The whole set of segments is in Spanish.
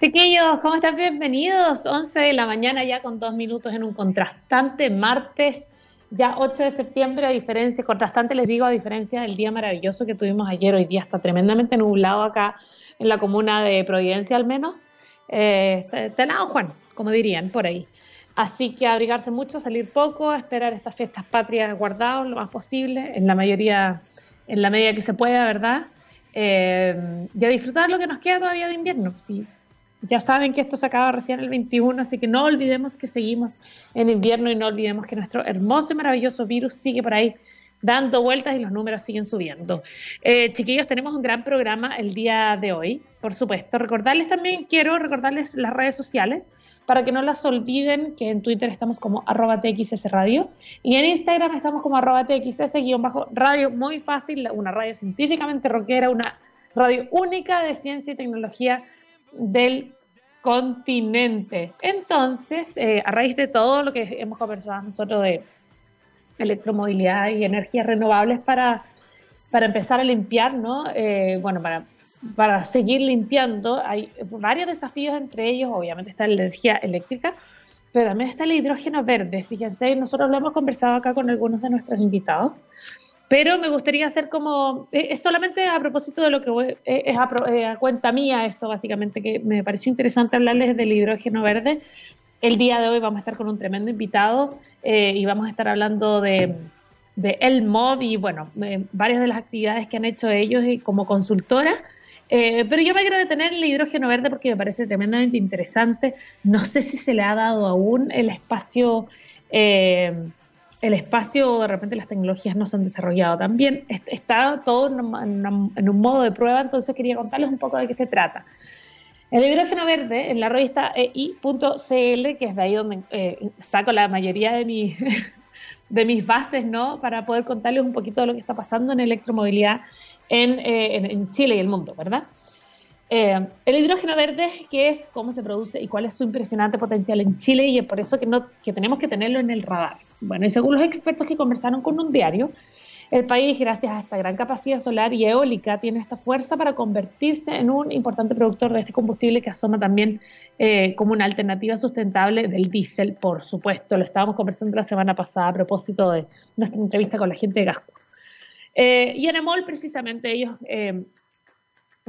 Chiquillos, ¿cómo están? Bienvenidos. 11 de la mañana ya con dos minutos en un contrastante martes, ya 8 de septiembre, a diferencia, contrastante les digo, a diferencia del día maravilloso que tuvimos ayer, hoy día está tremendamente nublado acá en la comuna de Providencia al menos. Eh, está Juan, como dirían por ahí. Así que abrigarse mucho, salir poco, esperar estas fiestas patrias guardados lo más posible, en la mayoría, en la medida que se pueda, ¿verdad? Eh, y a disfrutar lo que nos queda todavía de invierno. Sí, ya saben que esto se acaba recién el 21, así que no olvidemos que seguimos en invierno y no olvidemos que nuestro hermoso y maravilloso virus sigue por ahí dando vueltas y los números siguen subiendo. Eh, chiquillos, tenemos un gran programa el día de hoy, por supuesto. Recordarles también, quiero recordarles las redes sociales para que no las olviden, que en Twitter estamos como arroba TXS Radio y en Instagram estamos como arroba TXS-radio, muy fácil, una radio científicamente rockera, una radio única de ciencia y tecnología del continente. Entonces, eh, a raíz de todo lo que hemos conversado nosotros de electromovilidad y energías renovables para, para empezar a limpiar, ¿no? Eh, bueno, para, para seguir limpiando, hay varios desafíos entre ellos, obviamente está la energía eléctrica, pero también está el hidrógeno verde. Fíjense, nosotros lo hemos conversado acá con algunos de nuestros invitados. Pero me gustaría hacer como, eh, es solamente a propósito de lo que eh, es eh, a, cuenta mía esto básicamente, que me pareció interesante hablarles del hidrógeno verde. El día de hoy vamos a estar con un tremendo invitado y vamos a estar hablando de, de El Mod y bueno, varias de las actividades que han hecho ellos como consultora. pero yo me quiero detener en el hidrógeno verde porque me parece tremendamente interesante. No sé si se le ha dado aún el espacio el espacio, de repente las tecnologías no se han desarrollado tan bien. Está todo en, un modo de prueba, entonces quería contarles un poco de qué se trata. El hidrógeno verde, en la revista EI.cl, que es de ahí donde eh, saco la mayoría de, de mis bases, ¿no? Para poder contarles un poquito de lo que está pasando en electromovilidad en, eh, en Chile y el mundo, ¿verdad? Eh, el hidrógeno verde, ¿qué es? ¿Cómo se produce? ¿Y cuál es su impresionante potencial en Chile? Y es por eso que, tenemos que tenerlo en el radar. Bueno, y según los expertos que conversaron con un diario, el país, gracias a esta gran capacidad solar y eólica, tiene esta fuerza para convertirse en un importante productor de este combustible que asoma también eh, como una alternativa sustentable del diésel, por supuesto. Lo estábamos conversando la semana pasada a propósito de nuestra entrevista con la gente de Gasco. Eh, y en EMOL, precisamente, ellos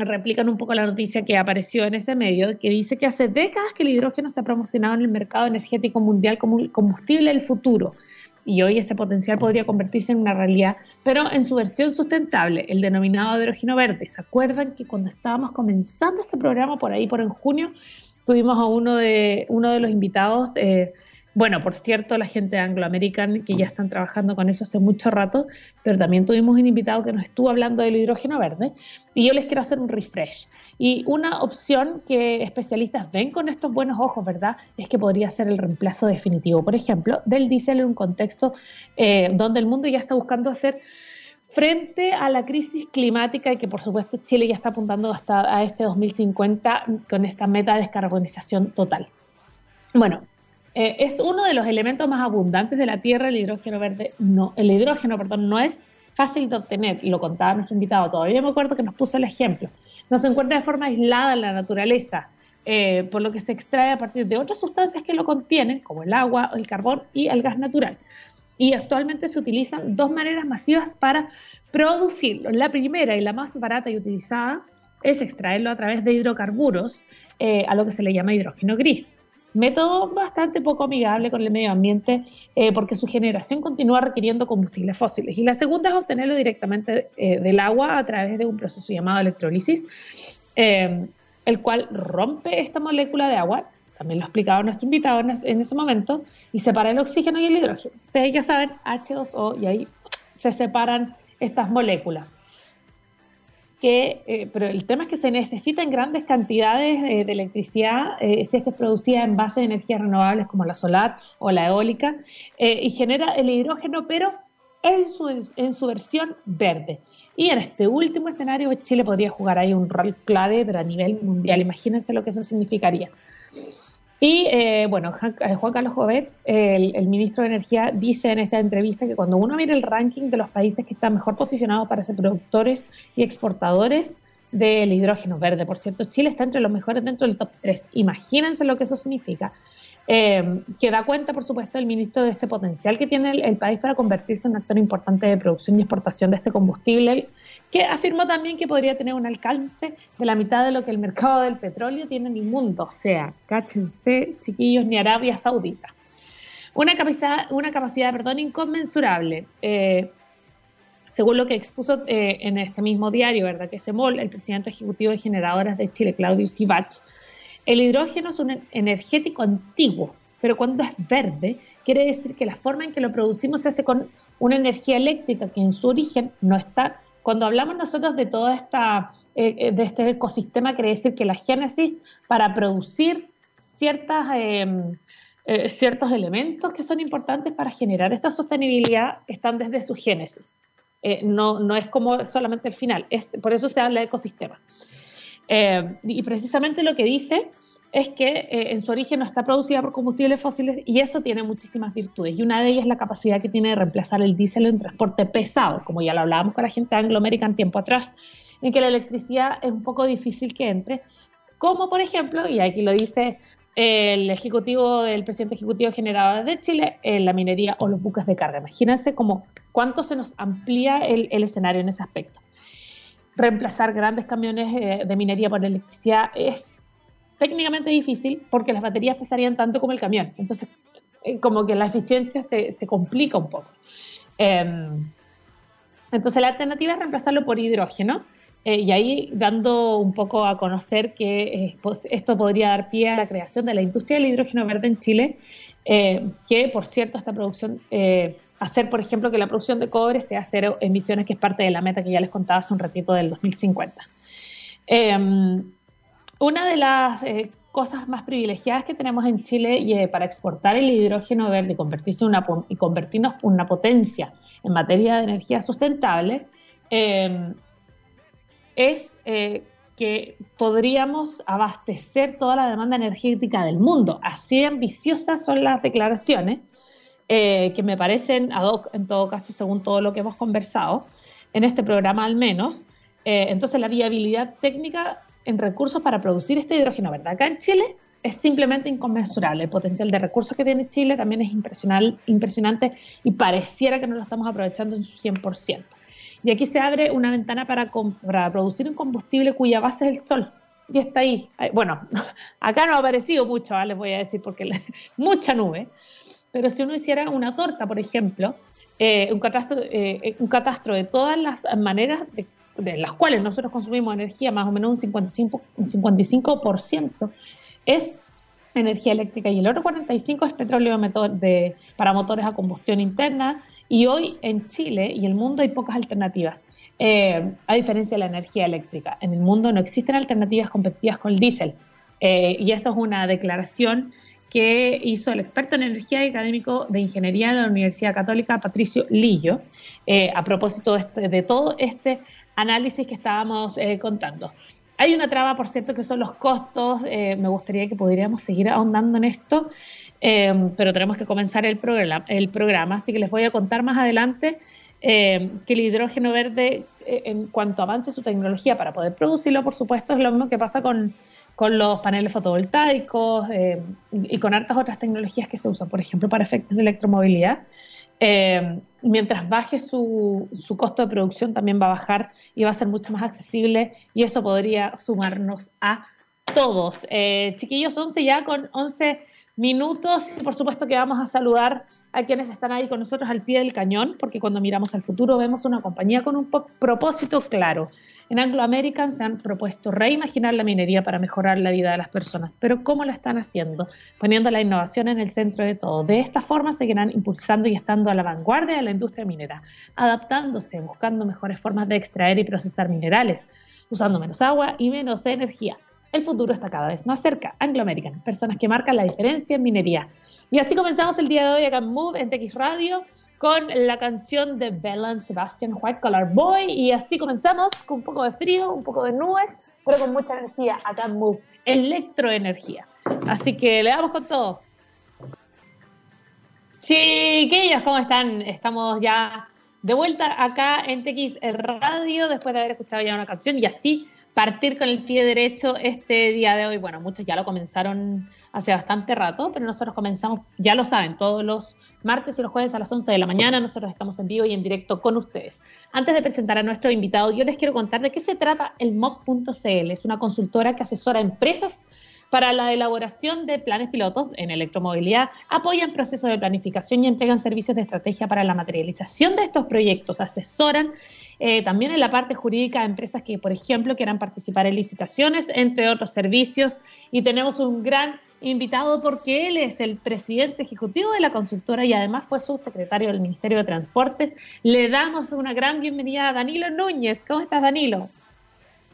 replican un poco la noticia que apareció en ese medio, que dice que hace décadas que el hidrógeno se ha promocionado en el mercado energético mundial como combustible del futuro. Y hoy ese potencial podría convertirse en una realidad, pero en su versión sustentable, el denominado hidrógeno verde. ¿Se acuerdan que cuando estábamos comenzando este programa, por ahí por en junio, tuvimos a uno de, uno de los invitados, eh, bueno, por cierto, la gente de Anglo American, que ya están trabajando con eso hace mucho rato, pero también tuvimos un invitado que nos estuvo hablando del hidrógeno verde, y yo les quiero hacer un refresh. Y una opción que especialistas ven con estos buenos ojos, ¿verdad?, es que podría ser el reemplazo definitivo, por ejemplo, del diésel en un contexto eh, donde el mundo ya está buscando hacer frente a la crisis climática y que por supuesto Chile ya está apuntando hasta a este 2050 con esta meta de descarbonización total. Bueno, eh, es uno de los elementos más abundantes de la Tierra, el hidrógeno verde. No, el hidrógeno, perdón, no es fácil de obtener, lo contaba nuestro invitado, todavía me acuerdo que nos puso el ejemplo. No se encuentra de forma aislada en la naturaleza, eh, por lo que se extrae a partir de otras sustancias que lo contienen, como el agua, el carbón y el gas natural. Y actualmente se utilizan dos maneras masivas para producirlo. La primera y la más barata y utilizada es extraerlo a través de hidrocarburos, eh, a lo que se le llama hidrógeno gris método bastante poco amigable con el medio ambiente eh, porque su generación continúa requiriendo combustibles fósiles. Y la segunda es obtenerlo directamente eh, del agua a través de un proceso llamado electrólisis, eh, el cual rompe esta molécula de agua, también lo explicaba nuestro invitado en, ese momento, y separa el oxígeno y el hidrógeno. Ustedes ya saben, H2O, y ahí se separan estas moléculas que, eh, pero el tema es que se necesitan grandes cantidades de, electricidad eh, si es que es producida en base de energías renovables como la solar o la eólica eh, y genera el hidrógeno, pero en su, en su versión verde. Y en este último escenario Chile podría jugar ahí un rol clave, pero a nivel mundial. Imagínense lo que eso significaría. Y eh, bueno, eh, Juan Carlos Jovet, el, ministro de Energía, dice en esta entrevista que cuando uno mira el ranking de los países que están mejor posicionados para ser productores y exportadores del hidrógeno verde. Por cierto, Chile está entre los mejores dentro del top 3. Imagínense lo que eso significa. Eh, que da cuenta, por supuesto, el ministro de este potencial que tiene el, país para convertirse en un actor importante de producción y exportación de este combustible, que afirmó también que podría tener un alcance de la mitad de lo que el mercado del petróleo tiene en el mundo. O sea, cáchense, chiquillos, ni Arabia Saudita. Una capacidad, una capacidad perdón, inconmensurable. Eh, según lo que expuso eh, en este mismo diario, ¿verdad? Que Semol, el presidente ejecutivo de Generadoras de Chile, Claudio Sivach, el hidrógeno es un energético antiguo, pero cuando es verde, quiere decir que la forma en que lo producimos se hace con una energía eléctrica que en su origen no está. Cuando hablamos nosotros de todo esta, eh, eh, de este ecosistema, quiere decir que la génesis para producir ciertas, em, ciertos elementos que son importantes para generar esta sostenibilidad están desde su génesis. Eh, no, no es como solamente el final, es, por eso se habla de ecosistema. Eh, y precisamente lo que dice es que eh, en su origen no está producida por combustibles fósiles y eso tiene muchísimas virtudes. Y una de ellas es la capacidad que tiene de reemplazar el diésel en transporte pesado, como ya lo hablábamos con la gente de Anglo American tiempo atrás, en que la electricidad es un poco difícil que entre, como por ejemplo, y aquí lo dice el ejecutivo, el presidente ejecutivo general de Chile, en la minería o los buques de carga. Imagínense como cuánto se nos amplía el, escenario en ese aspecto. Reemplazar grandes camiones eh, de minería por electricidad es técnicamente difícil porque las baterías pesarían tanto como el camión. Entonces, eh, como que la eficiencia se, se complica un poco. Em, entonces, la alternativa es reemplazarlo por hidrógeno eh, y ahí dando un poco a conocer que eh, pues, esto podría dar pie a la creación de la industria del hidrógeno verde en Chile, que por cierto esta producción, hacer por ejemplo que la producción de cobre sea cero emisiones, que es parte de la meta que ya les contaba hace un ratito del 2050. Una de las cosas más privilegiadas que tenemos en Chile para exportar el hidrógeno verde y, convertirse una, y convertirnos en una potencia en materia de energía sustentable, em, es eh, que podríamos abastecer toda la demanda energética del mundo. Así ambiciosas son las declaraciones, eh, que me parecen ad hoc en todo caso, según todo lo que hemos conversado, en este programa al menos. Eh, entonces, la viabilidad técnica en recursos para producir este hidrógeno, ¿verdad? Acá en Chile es simplemente inconmensurable. El potencial de recursos que tiene Chile también es impresionante y pareciera que no lo estamos aprovechando en su 100%. Y aquí se abre una ventana para, producir un combustible cuya base es el sol. Y está ahí. Bueno, acá no ha aparecido mucho, ¿ah? les voy a decir, porque mucha nube. Pero si uno hiciera una torta, por ejemplo, eh, un, catastro, eh, un catastro de todas las maneras de, las cuales nosotros consumimos energía, más o menos un 55, un 55% es energía eléctrica y el otro 45 es petróleo de, para motores a combustión interna y hoy en Chile y el mundo hay pocas alternativas. Eh, a diferencia de la energía eléctrica, en el mundo no existen alternativas competitivas con el diésel. Eh, y eso es una declaración que hizo el experto en energía y académico de ingeniería de la Universidad Católica, Patricio Lillo, eh, a propósito de, este, de, todo este análisis que estábamos contando. Hay una traba, por cierto, que son los costos. me gustaría que pudiéramos seguir ahondando en esto. Em, pero tenemos que comenzar el programa, el programa, así que les voy a contar más adelante que el hidrógeno verde, eh, en cuanto avance su tecnología para poder producirlo, por supuesto, es lo mismo que pasa con, con los paneles fotovoltaicos y con hartas otras tecnologías que se usan, por ejemplo, para efectos de electromovilidad. Mientras baje su, su, costo de producción, también va a bajar y va a ser mucho más accesible y eso podría sumarnos a todos. Eh, chiquillos, 11 ya con 11 minutos. Y por supuesto que vamos a saludar a quienes están ahí con nosotros al pie del cañón, porque cuando miramos al futuro vemos una compañía con un propósito claro. En Anglo American se han propuesto reimaginar la minería para mejorar la vida de las personas, pero ¿cómo lo están haciendo? Poniendo la innovación en el centro de todo. De esta forma seguirán impulsando y estando a la vanguardia de la industria minera, adaptándose, buscando mejores formas de extraer y procesar minerales, usando menos agua y menos energía. El futuro está cada vez más cerca. Anglo American, personas que marcan la diferencia en minería. Y así comenzamos el día de hoy acá en Move, en TX Radio, con la canción de Belen Sebastian White Collar Boy. Y así comenzamos con un poco de frío, un poco de nubes, pero con mucha energía acá en Move. Electroenergía. Así que le damos con todo. Chiquillos, ¿cómo están? Estamos ya de vuelta acá en TX Radio después de haber escuchado ya una canción y así partir con el pie derecho este día de hoy. Bueno, muchos ya lo comenzaron hace bastante rato, pero nosotros comenzamos, ya lo saben, todos los martes y los jueves a las 11 de la mañana. Nosotros estamos en vivo y en directo con ustedes. Antes de presentar a nuestro invitado, yo les quiero contar de qué se trata el MOC.cl. Es una consultora que asesora empresas para la elaboración de planes pilotos en electromovilidad, apoyan procesos de planificación y entregan servicios de estrategia para la materialización de estos proyectos, asesoran eh, también en la parte jurídica a empresas que, por ejemplo, quieran participar en licitaciones, entre otros servicios. Y tenemos un gran invitado porque él es el presidente ejecutivo de la consultora y además fue subsecretario del Ministerio de Transportes. Le damos una gran bienvenida a Danilo Núñez. ¿Cómo estás, Danilo?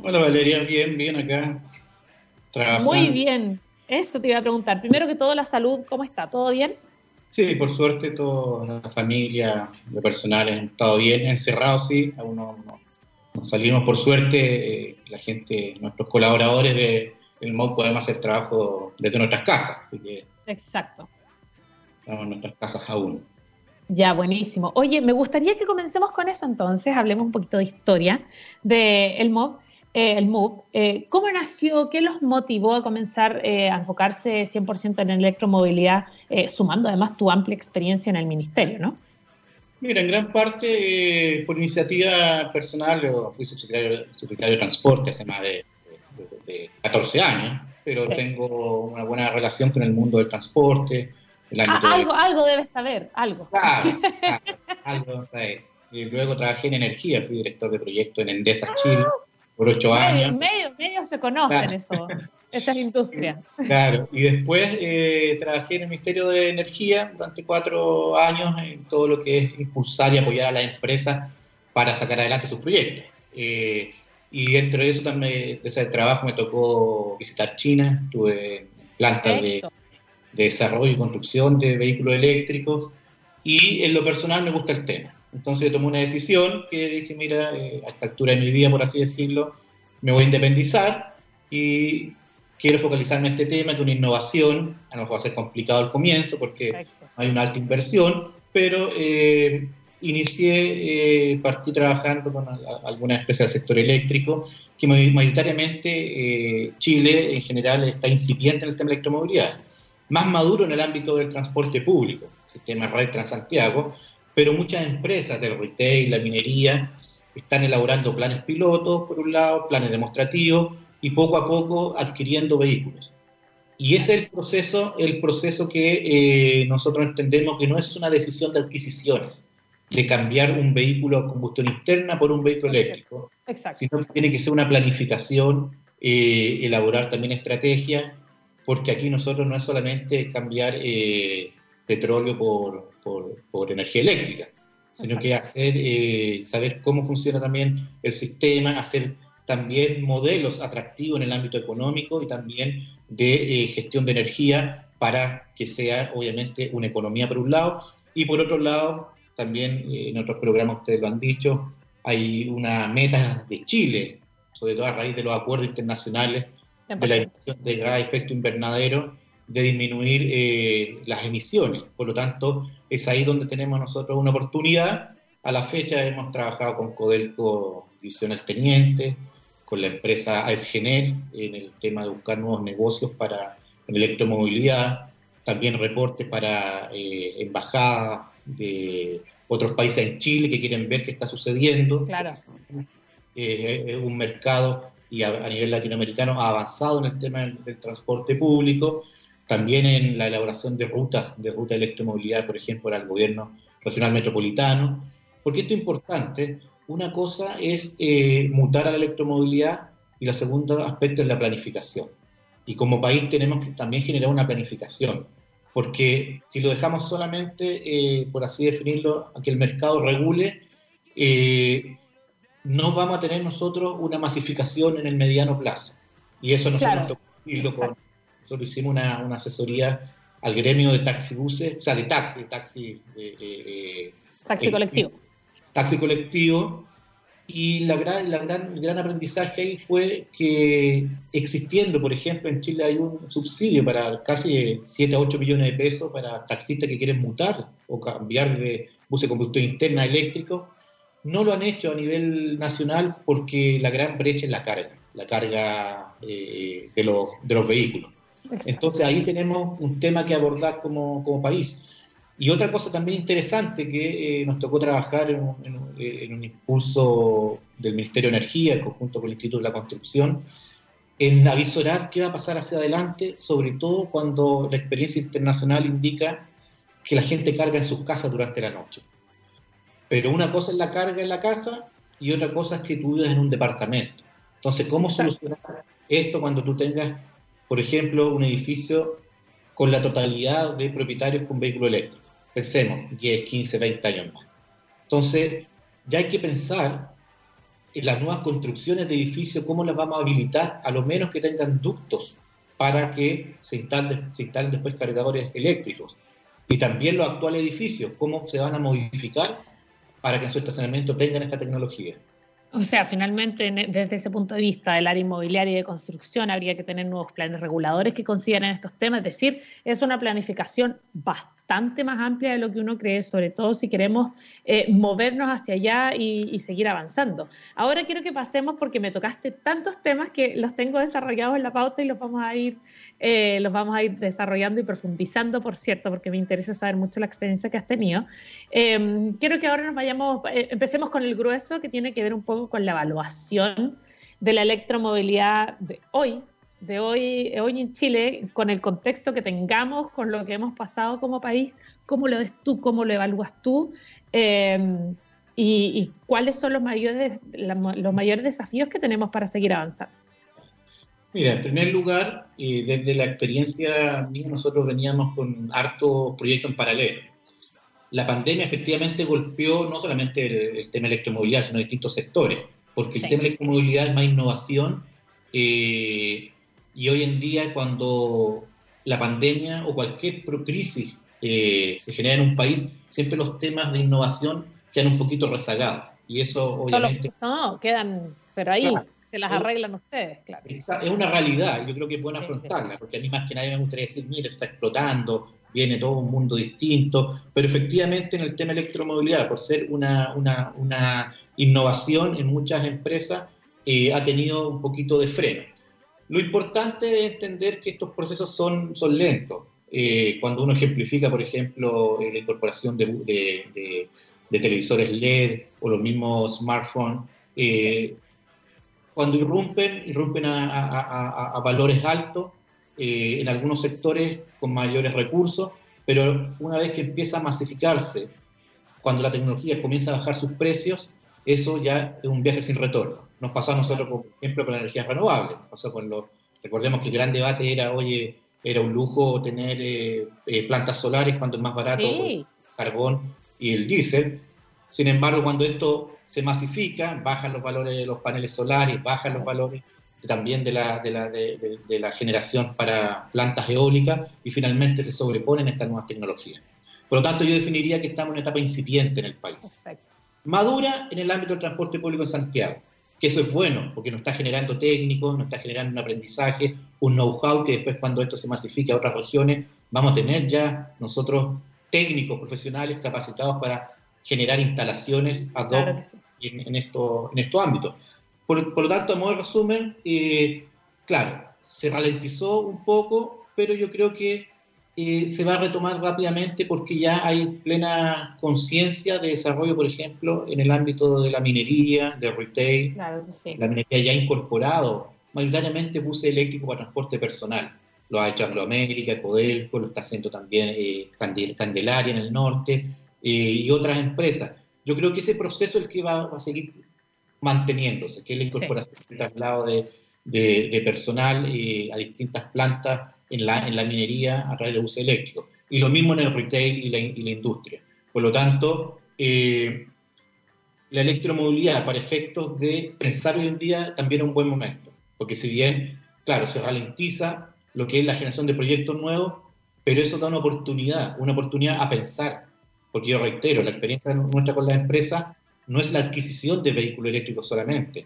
Hola, Valeria. Bien, bien acá. Muy bien. Eso te iba a preguntar. Primero que todo, la salud, ¿cómo está? ¿Todo bien? Sí, por suerte toda la familia, de personal han estado bien, encerrados sí, aún no, salimos por suerte, eh, la gente, nuestros colaboradores de, del MOD podemos hacer trabajo desde nuestras casas, así que... Exacto. Estamos en nuestras casas aún. Ya, buenísimo. Oye, me gustaría que comencemos con eso entonces, hablemos un poquito de historia del el MOB. Eh, el. Eh, ¿Cómo nació? ¿Qué los motivó a comenzar eh, a enfocarse 100% en electromovilidad, sumando además tu amplia experiencia en el ministerio, no? Mira, en gran parte por iniciativa personal, yo fui secretario, de Transporte hace más de, 14 años, pero tengo una buena relación con el mundo del transporte. Ah, algo, algo debes saber, algo. Claro, algo saber. Y luego trabajé en energía, fui director de proyecto en Endesa Chile por ocho años. Medio, medio se conocen eso, esa es la industria. Claro, y después eh, trabajé en el Ministerio de Energía durante cuatro años en todo lo que es impulsar y apoyar a las empresas para sacar adelante sus proyectos. Eh, y dentro de eso también, ese trabajo me tocó visitar China, tuve plantas de, de desarrollo y construcción de vehículos eléctricos. Y en lo personal me gusta el tema. Entonces tomé una decisión que dije, mira, eh, a esta altura de mi vida, por así decirlo, me voy a independizar y quiero focalizarme en este tema, que una innovación, a lo mejor va a ser complicado al comienzo porque hay una alta inversión, pero eh, inicié, eh, partí trabajando con alguna especie del sector eléctrico, que mayoritariamente Chile en general está incipiente en el tema de electromovilidad, más maduro en el ámbito del transporte público, sistema Red Transantiago, pero muchas empresas del retail, la minería, están elaborando planes pilotos, por un lado, planes demostrativos, y poco a poco adquiriendo vehículos. Y ese es el proceso, el proceso que eh, nosotros entendemos que no es una decisión de adquisiciones, de cambiar un vehículo a combustión interna por un vehículo eléctrico, sino que tiene que ser una planificación, eh, elaborar también estrategias, porque aquí nosotros no es solamente cambiar eh, petróleo por, por, energía eléctrica, sino que hacer, eh, saber cómo funciona también el sistema, hacer también modelos atractivos en el ámbito económico y también de eh, gestión de energía para que sea obviamente una economía por un lado y por otro lado también eh, en otros programas ustedes lo han dicho hay una meta de Chile sobre todo a raíz de los acuerdos internacionales de la emisión de gas efecto invernadero de disminuir eh, las emisiones. Por lo tanto, es ahí donde tenemos nosotros una oportunidad. A la fecha hemos trabajado con Codelco Visiones Teniente, con la empresa AESGENER en el tema de buscar nuevos negocios para electromovilidad, también reportes para eh, embajadas de otros países en Chile que quieren ver qué está sucediendo. Claro. Eh, es un mercado y a, nivel latinoamericano ha avanzado en el tema del transporte público también en la elaboración de rutas, de ruta de electromovilidad, por ejemplo, al gobierno regional metropolitano. Porque esto es importante. Una cosa es eh, mutar a la electromovilidad y la segunda aspecto es la planificación. Y como país tenemos que también generar una planificación, porque si lo dejamos solamente, eh, por así definirlo, a que el mercado regule, eh, no vamos a tener nosotros una masificación en el mediano plazo. Y eso nosotros claro. con nosotros hicimos una, una asesoría al gremio de taxibuses, o sea, de taxi, taxi. taxi colectivo. Taxi colectivo. Y la gran, la gran, el gran aprendizaje ahí fue que existiendo, por ejemplo, en Chile hay un subsidio para casi 7 a 8 millones de pesos para taxistas que quieren mutar o cambiar de bus de combustión interna a eléctrico, no lo han hecho a nivel nacional porque la gran brecha es la carga. la carga eh, de, los, de los vehículos. Entonces ahí tenemos un tema que abordar como, como país. Y otra cosa también interesante que eh, nos tocó trabajar en un, impulso del Ministerio de Energía, en conjunto con el Instituto de la Construcción, en avisorar qué va a pasar hacia adelante, sobre todo cuando la experiencia internacional indica que la gente carga en sus casas durante la noche. Pero una cosa es la carga en la casa y otra cosa es que tú vives en un departamento. Entonces, ¿cómo solucionar esto cuando tú tengas, por ejemplo, un edificio con la totalidad de propietarios con vehículo eléctrico? Pensemos, 10, 15, 20 años más. Entonces, ya hay que pensar en las nuevas construcciones de edificios, cómo las vamos a habilitar, a lo menos que tengan ductos para que se instalen, después cargadores eléctricos. Y también los actuales edificios, cómo se van a modificar para que en su estacionamiento tengan esta tecnología. O sea, finalmente, desde ese punto de vista del área inmobiliaria y de construcción, habría que tener nuevos planes reguladores que consideren estos temas. Es decir, es una planificación bastante más amplia de lo que uno cree, sobre todo si queremos eh, movernos hacia allá y, seguir avanzando. Ahora quiero que pasemos, porque me tocaste tantos temas que los tengo desarrollados en la pauta y los vamos a ir, eh, los vamos a ir desarrollando y profundizando, por cierto, porque me interesa saber mucho la experiencia que has tenido. Em, quiero que ahora nos vayamos, eh, empecemos con el grueso que tiene que ver un poco con la evaluación de la electromovilidad de hoy, de hoy, hoy en Chile, con el contexto que tengamos, con lo que hemos pasado como país, ¿cómo lo ves tú? ¿Cómo lo evalúas tú? Em, y, cuáles son los mayores, los mayores desafíos que tenemos para seguir avanzando? Mira, en primer lugar, desde la experiencia mía, nosotros veníamos con harto proyectos en paralelo la pandemia efectivamente golpeó no solamente el, tema de electromovilidad, sino distintos sectores, porque el tema de electromovilidad es más innovación eh, y hoy en día cuando la pandemia o cualquier crisis eh, se genera en un país, siempre los temas de innovación quedan un poquito rezagados. Y eso obviamente... No, quedan, pero ahí se las arreglan ustedes, claro. Es una realidad, yo creo que es bueno afrontarla, porque a mí más que nadie me gustaría decir, mire, está explotando, viene todo un mundo distinto, pero efectivamente en el tema electromovilidad, por ser una, una, innovación en muchas empresas, eh, ha tenido un poquito de freno. Lo importante es entender que estos procesos son, son lentos. Eh, cuando uno ejemplifica, por ejemplo, la incorporación de, televisores LED o los mismos smartphones, eh, cuando irrumpen, irrumpen a, valores altos, eh, en algunos sectores con mayores recursos, pero una vez que empieza a masificarse, cuando la tecnología comienza a bajar sus precios, eso ya es un viaje sin retorno. Nos pasó a nosotros, por ejemplo, con la energía renovable. pasó con los, recordemos que el gran debate era, oye, era un lujo tener eh, eh, plantas solares cuando es más barato el carbón y el diésel. Sin embargo, cuando esto se masifica, bajan los valores de los paneles solares, bajan los valores también de la, de la, de, la generación para plantas eólicas y finalmente se sobreponen estas nuevas tecnologías. Por lo tanto, yo definiría que estamos en una etapa incipiente en el país. Madura en el ámbito del transporte público en Santiago, que eso es bueno, porque nos está generando técnicos, nos está generando un aprendizaje, un know-how que después cuando esto se masifique a otras regiones, vamos a tener ya nosotros técnicos profesionales capacitados para generar instalaciones ad hoc en, en, esto, en estos ámbitos. Por, lo tanto, a modo de resumen, eh, claro, se ralentizó un poco, pero yo creo que eh, se va a retomar rápidamente porque ya hay plena conciencia de desarrollo, por ejemplo, en el ámbito de la minería, del retail. Claro, sí. La minería ya ha incorporado mayoritariamente buses eléctricos para transporte personal. Lo ha hecho Anglo América, Codelco, lo está haciendo también eh, Candelaria en el norte y otras empresas. Yo creo que ese proceso es el que va, va a seguir manteniéndose, que es la incorporación y traslado de, de, personal eh, a distintas plantas en la, en la minería a través de buses eléctricos. Y lo mismo en el retail y la, y la industria. Por lo tanto, eh, la electromovilidad para efectos de pensar hoy en día también es un buen momento, porque si bien, claro, se ralentiza lo que es la generación de proyectos nuevos, pero eso da una oportunidad, una oportunidad a pensar, porque yo reitero, la experiencia nuestra con las empresas no es la adquisición de vehículos eléctricos solamente,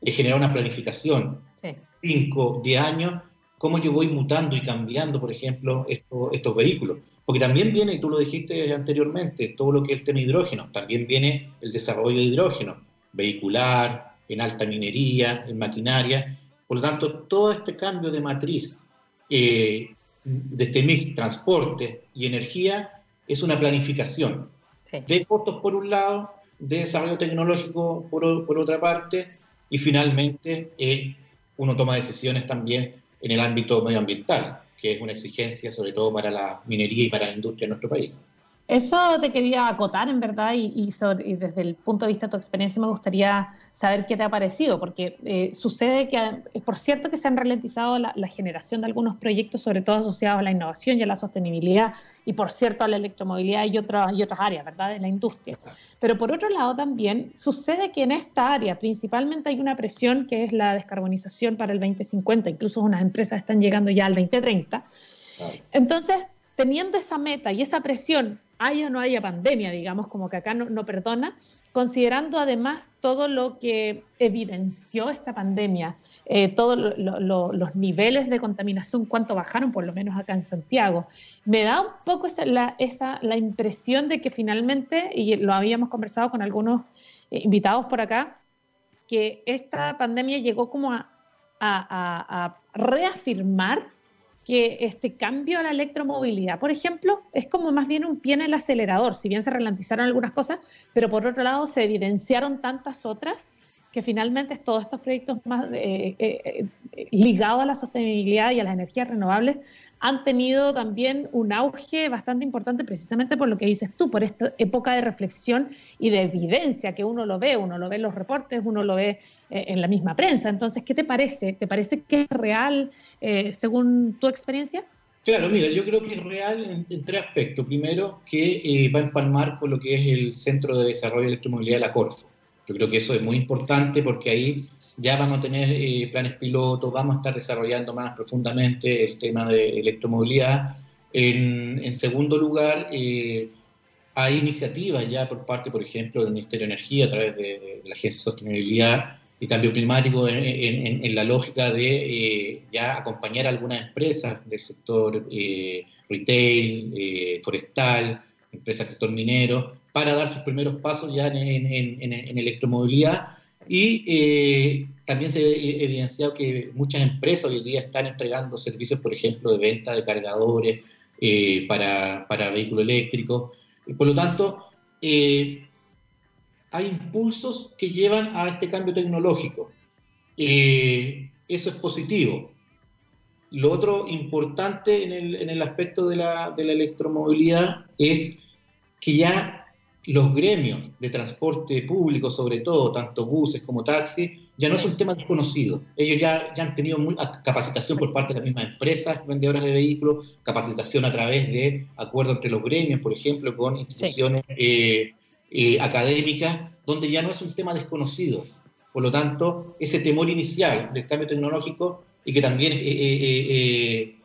es generar una planificación. Sí. Cinco, diez años, cómo yo voy mutando y cambiando, por ejemplo, estos vehículos. Porque también viene, y tú lo dijiste anteriormente, todo lo que es el tema hidrógeno, también viene el desarrollo de hidrógeno, vehicular, en alta minería, en maquinaria, Por lo tanto, todo este cambio de matriz eh, de este mix transporte y energía es una planificación de costos por un lado, de desarrollo tecnológico por, por otra parte, y finalmente eh, uno toma decisiones también en el ámbito medioambiental, que es una exigencia sobre todo para la minería y para la industria en nuestro país. Eso te quería acotar, en verdad, y, desde el punto de vista de tu experiencia me gustaría saber qué te ha parecido, porque eh, sucede que, eh, por cierto, que se han ralentizado la, generación de algunos proyectos, sobre todo asociados a la innovación y a la sostenibilidad, y por cierto a la electromovilidad y, otras y otras áreas, ¿verdad?, de la industria. Pero por otro lado también sucede que en esta área principalmente hay una presión que es la descarbonización para el 2050, incluso unas empresas están llegando ya al 2030. Entonces, teniendo esa meta y esa presión haya o no haya pandemia, digamos, como que acá no, perdona, considerando además todo lo que evidenció esta pandemia, eh, todos los niveles de contaminación, cuánto bajaron, por lo menos acá en Santiago, me da un poco esa, la, esa, la impresión de que finalmente, y lo habíamos conversado con algunos eh, invitados por acá, que esta pandemia llegó como a, a, a reafirmar que este cambio a la electromovilidad, por ejemplo, es como más bien un pie en el acelerador, si bien se ralentizaron algunas cosas, pero por otro lado se evidenciaron tantas otras que finalmente todos estos proyectos más eh, eh, eh, ligados a la sostenibilidad y a las energías renovables han tenido también un auge bastante importante precisamente por lo que dices tú, por esta época de reflexión y de evidencia que uno lo ve, uno lo ve en los reportes, uno lo ve eh, en la misma prensa. Entonces, ¿qué te parece? ¿Te parece que es real eh, según tu experiencia? Claro, mira, yo creo que es real en, tres aspectos. Primero, que eh, va a empalmar con lo que es el Centro de Desarrollo de Electromovilidad de la Corfo. Yo creo que eso es muy importante porque ahí ya vamos a tener eh, planes pilotos, vamos a estar desarrollando más profundamente el tema de electromovilidad. En, segundo lugar, eh, hay iniciativas ya por parte, por ejemplo, del Ministerio de Energía a través de, la Agencia de Sostenibilidad y Cambio Climático en, la lógica de eh, ya acompañar a algunas empresas del sector retail, forestal, empresas del sector minero, para dar sus primeros pasos ya en electromovilidad y eh, también se ha evidenciado que muchas empresas hoy día están entregando servicios, por ejemplo, de venta de cargadores eh, para, para, vehículos eléctricos. Por lo tanto, eh, hay impulsos que llevan a este cambio tecnológico. eso es positivo. Lo otro importante en el, en el aspecto de la, de la electromovilidad es que ya los gremios de transporte público, sobre todo, tanto buses como taxis, ya no es un tema desconocido. Ellos ya, ya han tenido capacitación por parte de las mismas empresas vendedoras de vehículos, capacitación a través de acuerdos entre los gremios, por ejemplo, con instituciones eh, eh, académicas, donde ya no es un tema desconocido. Por lo tanto, ese temor inicial del cambio tecnológico y que también eh,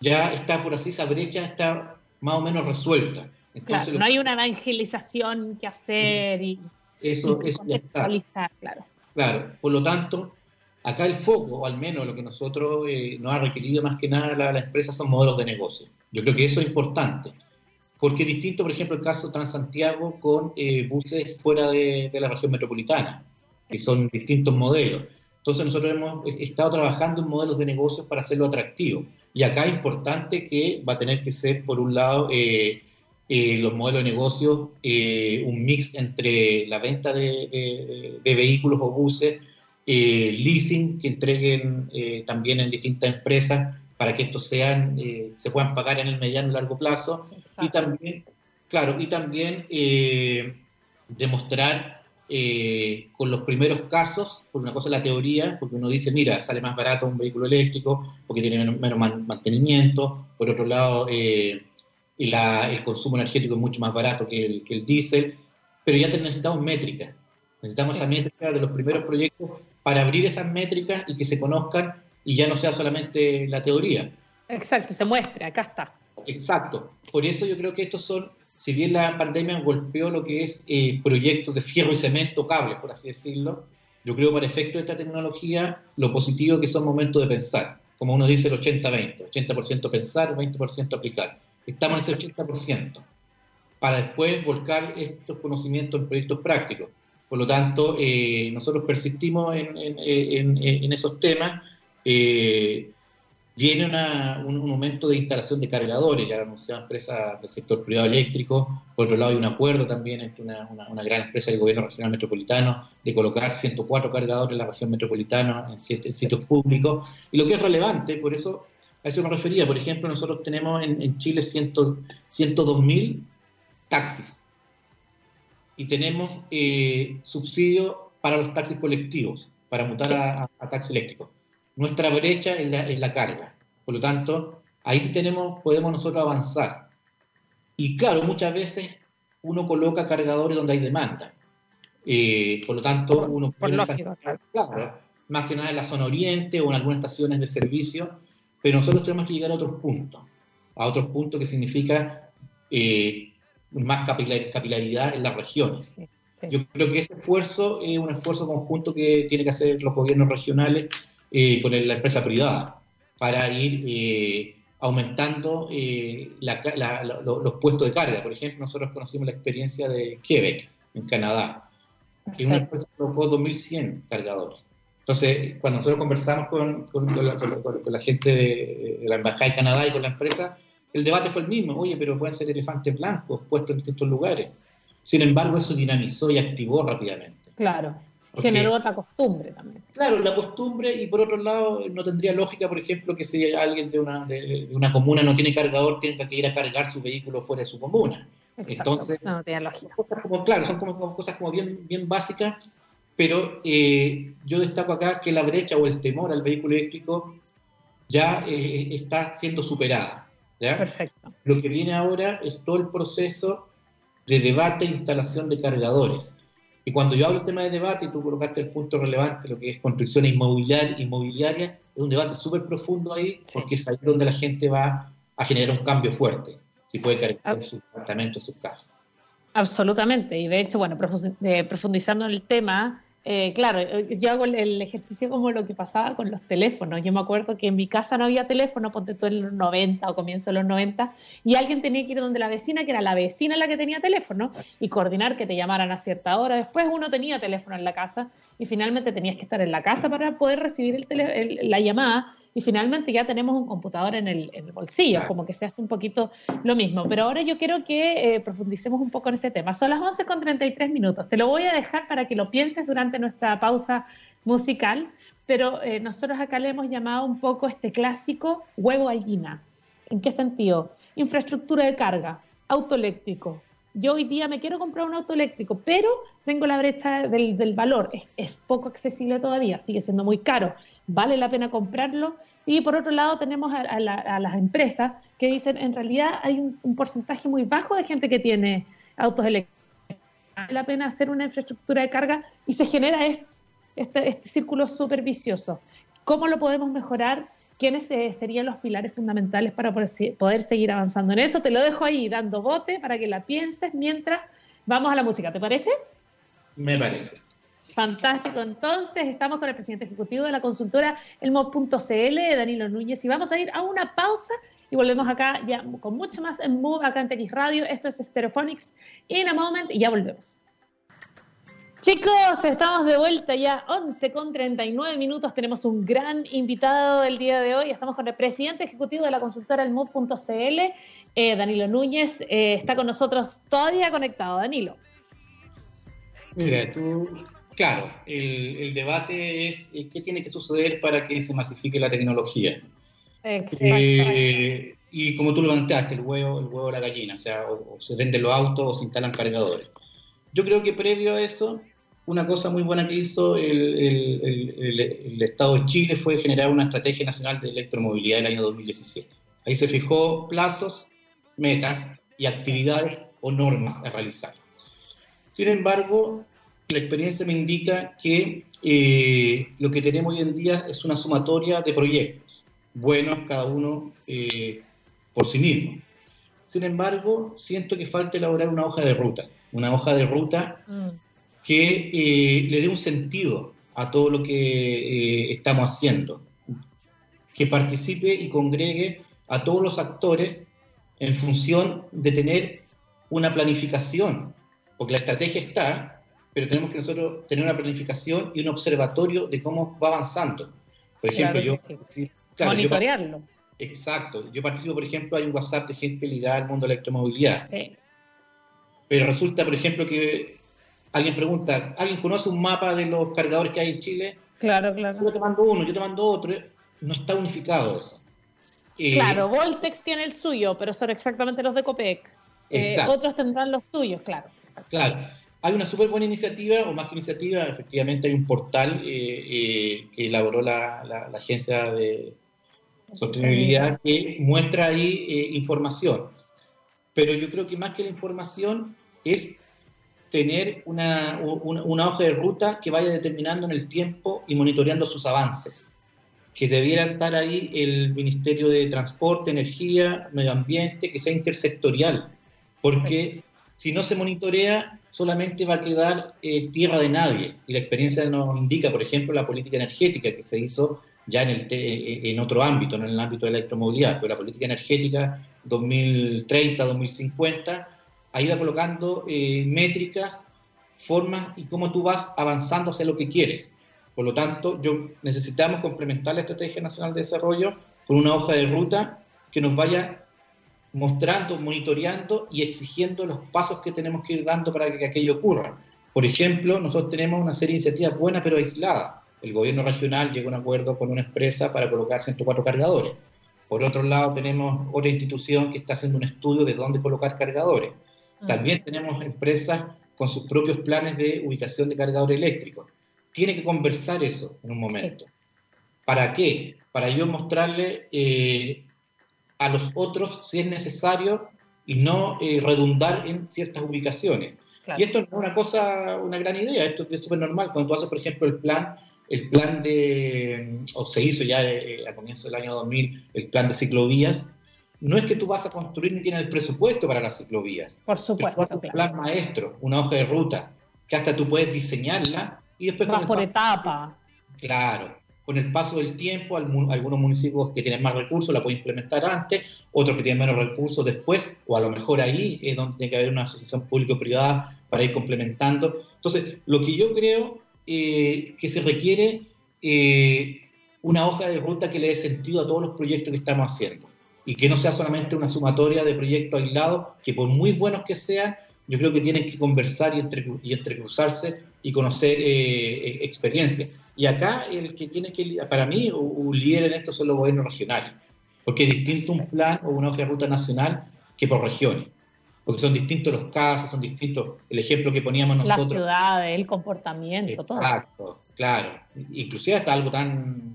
ya está, por así, esa brecha está más o menos resuelta no hay una evangelización que hacer y, eso, es claro. Claro, por lo tanto, acá el foco, o al menos lo que nosotros eh, nos ha requerido más que nada la, la, empresa son modelos de negocio. Yo creo que eso es importante, porque es distinto, por ejemplo, el caso Transantiago con eh, buses fuera de, de, la región metropolitana, que son distintos modelos. Entonces nosotros hemos estado trabajando en modelos de negocios para hacerlo atractivo. Y acá es importante que va a tener que ser, por un lado, eh, eh, los modelos de negocio, eh, un mix entre la venta de, vehículos o buses, eh, leasing que entreguen también en distintas empresas para que estos sean, se puedan pagar en el mediano y largo plazo. Y también, claro, y también demostrar con los primeros casos, por una cosa la teoría, porque uno dice, mira, sale más barato un vehículo eléctrico porque tiene menos, mantenimiento, por otro lado, y el consumo energético es mucho más barato que el, que el diésel, pero ya necesitamos métricas. Necesitamos esa métrica de los primeros proyectos para abrir esas métricas y que se conozcan y ya no sea solamente la teoría. Exacto, se muestre, acá está. Exacto. Por eso yo creo que estos son, si bien la pandemia golpeó lo que es eh, proyectos de fierro y cemento, cables, por así decirlo, yo creo para efecto de esta tecnología, lo positivo que son momentos de pensar. Como uno dice el 80-20, 80%, pensar, 20% aplicar. Estamos en ese 80%, para después volcar estos conocimientos en proyectos prácticos. Por lo tanto, eh, nosotros persistimos en, esos temas eh, viene un, aumento de instalación de cargadores, ya lo anunciado empresas del sector privado eléctrico. Por otro lado, hay un acuerdo también entre una, gran empresa del gobierno regional metropolitano de colocar 104 cargadores en la región metropolitana en, sitios públicos. Y lo que es relevante, por eso a eso me refería, por ejemplo, nosotros tenemos en, Chile 102.000 taxis y tenemos eh, subsidios para los taxis colectivos, para mutar a taxi eléctrico nuestra brecha es la, carga. Por lo tanto, ahí sí tenemos, podemos nosotros avanzar. Y claro, muchas veces uno coloca cargadores donde hay demanda. Eh, por lo tanto, uno puede claro, más que nada en la zona oriente o en algunas estaciones de servicio, pero nosotros tenemos que llegar a otros puntos, a otros puntos que significa eh, más capilaridad en las regiones. Yo creo que ese esfuerzo es un esfuerzo conjunto que tienen que hacer los gobiernos regionales eh, con la empresa privada para ir eh, aumentando los puestos de carga. Por ejemplo, nosotros conocimos la experiencia de Quebec, en Canadá, que una empresa colocó 2.100 cargadores. Entonces, cuando nosotros conversamos con, la, gente de, la Embajada de Canadá y con la empresa, el debate fue el mismo. Oye, pero pueden ser elefantes blancos puestos en distintos lugares. Sin embargo, eso dinamizó y activó rápidamente. Claro. Generó otra costumbre también. Claro, la costumbre, y por otro lado, no tendría lógica, por ejemplo, que si alguien de una, de, una comuna no tiene cargador, tenga que ir a cargar su vehículo fuera de su comuna. Entonces, no, tiene lógica. como, claro, son como, cosas como bien, bien básicas, pero eh, yo destaco acá que la brecha o el temor al vehículo eléctrico ya eh, está siendo superada. Perfecto. Lo que viene ahora es todo el proceso de debate e instalación de cargadores. Y cuando yo hablo del tema de debate, y tú colocaste el punto relevante, lo que es construcción inmobiliaria, inmobiliaria es un debate súper profundo ahí, porque es ahí donde la gente va a generar un cambio fuerte, si puede cargar su apartamento, su casa. Absolutamente, y de hecho, bueno, eh, profundizando en el tema, eh, claro, eh, yo hago el, ejercicio como lo que pasaba con los teléfonos. Yo me acuerdo que en mi casa no había teléfono, ponte tú en los 90 o comienzo de los 90, y alguien tenía que ir donde la vecina, que era la vecina la que tenía teléfono, y coordinar que te llamaran a cierta hora. Después uno tenía teléfono en la casa y finalmente tenías que estar en la casa para poder recibir la llamada y finalmente ya tenemos un computador en el, bolsillo, como que se hace un poquito lo mismo. Pero ahora yo quiero que eh, profundicemos un poco en ese tema. Son las 11 con 33 minutos. Te lo voy a dejar para que lo pienses durante nuestra pausa musical, pero eh, nosotros acá le hemos llamado un poco este clásico huevo gallina. ¿En qué sentido? Infraestructura de carga, auto eléctrico. Yo hoy día me quiero comprar un auto eléctrico, pero tengo la brecha del, valor. es, poco accesible todavía, sigue siendo muy caro. ¿Vale la pena comprarlo? Y por otro lado tenemos a, las empresas que dicen, en realidad hay un, porcentaje muy bajo de gente que tiene autos eléctricos. Vale la pena hacer una infraestructura de carga y se genera este, este, este círculo súper vicioso. ¿Cómo lo podemos mejorar? ¿Quiénes eh, serían los pilares fundamentales para poder seguir avanzando en eso? Te lo dejo ahí dando bote para que la pienses mientras vamos a la música. ¿Te parece? Me parece. Fantástico. Entonces, estamos con el presidente ejecutivo de la consultora Elmo.cl, Danilo Núñez, y vamos a ir a una pausa y volvemos acá ya con mucho más en Move, acá en TX Radio. Esto es Stereophonics in a moment y ya volvemos. Chicos, estamos de vuelta ya, 11 con 39 minutos. Tenemos un gran invitado el día de hoy. Estamos con el presidente ejecutivo de la consultora Elmove.cl, eh, Danilo Núñez. Eh, está con nosotros todavía conectado. Danilo. Mira, tú Claro, el, debate es eh, qué tiene que suceder para que se masifique la tecnología. Eh, y como tú lo planteaste, el huevo, el huevo la gallina, o sea, o, se venden los autos o se instalan cargadores. Yo creo que previo a eso, una cosa muy buena que hizo el, Estado de Chile fue generar una estrategia nacional de electromovilidad en el año 2017. Ahí se fijó plazos, metas y actividades o normas a realizar. Sin embargo, la experiencia me indica que eh, lo que tenemos hoy en día es una sumatoria de proyectos, buenos cada uno eh, por sí mismo. Sin embargo, siento que falta elaborar una hoja de ruta, una hoja de ruta mm. que eh, le dé un sentido a todo lo que estamos haciendo, que participe y congregue a todos los actores en función de tener una planificación, porque la estrategia está, pero tenemos que nosotros tener una planificación y un observatorio de cómo va avanzando. Por ejemplo, yo... Monitorearlo. exacto. Yo participo, por ejemplo, hay un WhatsApp de gente ligada al mundo de la electromovilidad. Pero resulta, por ejemplo, que alguien pregunta, ¿alguien conoce un mapa de los cargadores que hay en Chile? Claro, claro. Yo te mando uno, yo te mando otro. No está unificado eso. Eh, claro, Voltex tiene el suyo, pero son exactamente los de Copec. Eh, otros tendrán los suyos, claro. Claro. Hay una súper buena iniciativa, o más que iniciativa, efectivamente hay un portal eh, que elaboró la, Agencia de Sostenibilidad que muestra ahí información. Pero yo creo que más que la información es tener una, una, hoja de ruta que vaya determinando en el tiempo y monitoreando sus avances. Que debiera estar ahí el Ministerio de Transporte, Energía, Medio Ambiente, que sea intersectorial, porque si no se monitorea, solamente va a quedar eh, tierra de nadie. Y la experiencia nos indica, por ejemplo, la política energética que se hizo ya en, el en otro ámbito, no en el ámbito de la electromovilidad, pero la política energética 2030, 2050 ha ido colocando eh, métricas, formas y cómo tú vas avanzando hacia lo que quieres. Por lo tanto, yo necesitamos complementar la Estrategia Nacional de Desarrollo con una hoja de ruta que nos vaya mostrando, monitoreando y exigiendo los pasos que tenemos que ir dando para que aquello ocurra. Por ejemplo, nosotros tenemos una serie de iniciativas buenas pero aisladas. El gobierno regional llegó a un acuerdo con una empresa para colocar 104 cargadores. Por otro lado, tenemos otra institución que está haciendo un estudio de dónde colocar cargadores. También tenemos empresas con sus propios planes de ubicación de cargador eléctrico. Tiene que conversar eso en un momento. ¿Para qué? Para yo mostrarle eh, a los otros si es necesario y no eh, redundar en ciertas ubicaciones. Y esto no es una cosa, una gran idea, esto es súper normal. Cuando tú haces, por ejemplo, el plan, el plan de, o se hizo ya eh, a comienzo del año 2000, el plan de ciclovías, no es que tú vas a construir ni tienes el presupuesto para las ciclovías. Por supuesto. un plan maestro, una hoja de ruta, que hasta tú puedes diseñarla y después... Vas por etapa. Claro. Con el paso del tiempo, algunos municipios que tienen más recursos la pueden implementar antes, otros que tienen menos recursos después, o a lo mejor ahí es donde tiene que haber una asociación público-privada para ir complementando. Entonces, lo que yo creo eh, que se requiere eh, una hoja de ruta que le dé sentido a todos los proyectos que estamos haciendo y que no sea solamente una sumatoria de proyectos aislados, que por muy buenos que sean, yo creo que tienen que conversar y, entre, y entrecruzarse y conocer eh, eh, experiencias. Y acá el que tiene que, para mí, un líder en esto son los gobiernos regionales, porque es distinto un plan o una hoja de ruta nacional que por regiones, porque son distintos los casos, son distintos, el ejemplo que poníamos nosotros. La ciudad, el comportamiento, todo. Exacto, claro. Inclusive hasta algo tan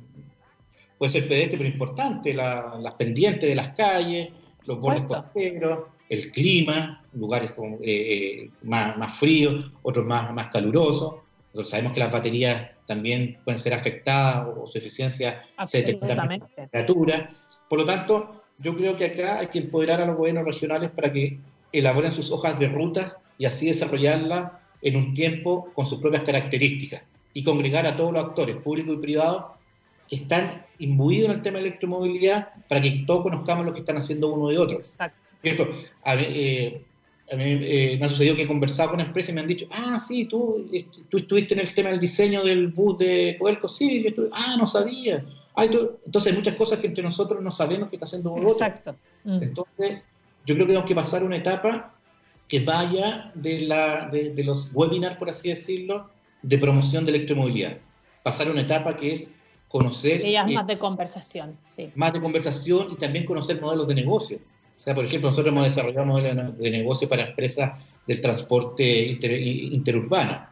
puede ser pedestre pero importante, las pendientes de las calles, los bordes costeros, el clima, lugares como, eh, eh, más, más, fríos, otros más, más calurosos. Nosotros sabemos que las baterías también pueden ser afectadas o su eficiencia se determina por la temperatura. Por lo tanto, yo creo que acá hay que empoderar a los gobiernos regionales para que elaboren sus hojas de ruta y así desarrollarlas en un tiempo con sus propias características y congregar a todos los actores, públicos y privados, que están imbuidos en el tema de electromovilidad para que todos conozcamos lo que están haciendo uno de otro. Exacto. A mí, eh, me ha sucedido que he conversado con empresas y me han dicho, ah, sí, tú, tú estuviste en el tema del diseño del bus de Coelco, sí, ah, no sabía. Entonces hay muchas cosas que entre nosotros no sabemos que está haciendo otro. Exacto. Mm. Entonces, yo creo que tenemos que pasar una etapa que vaya de, la, de, de los webinars, por así decirlo, de promoción de electromovilidad. Pasar una etapa que es conocer... Ellas más de conversación, sí. Más de conversación y también conocer modelos de negocio. O sea, por ejemplo, nosotros hemos desarrollado modelos de negocio para empresas del transporte interurbano.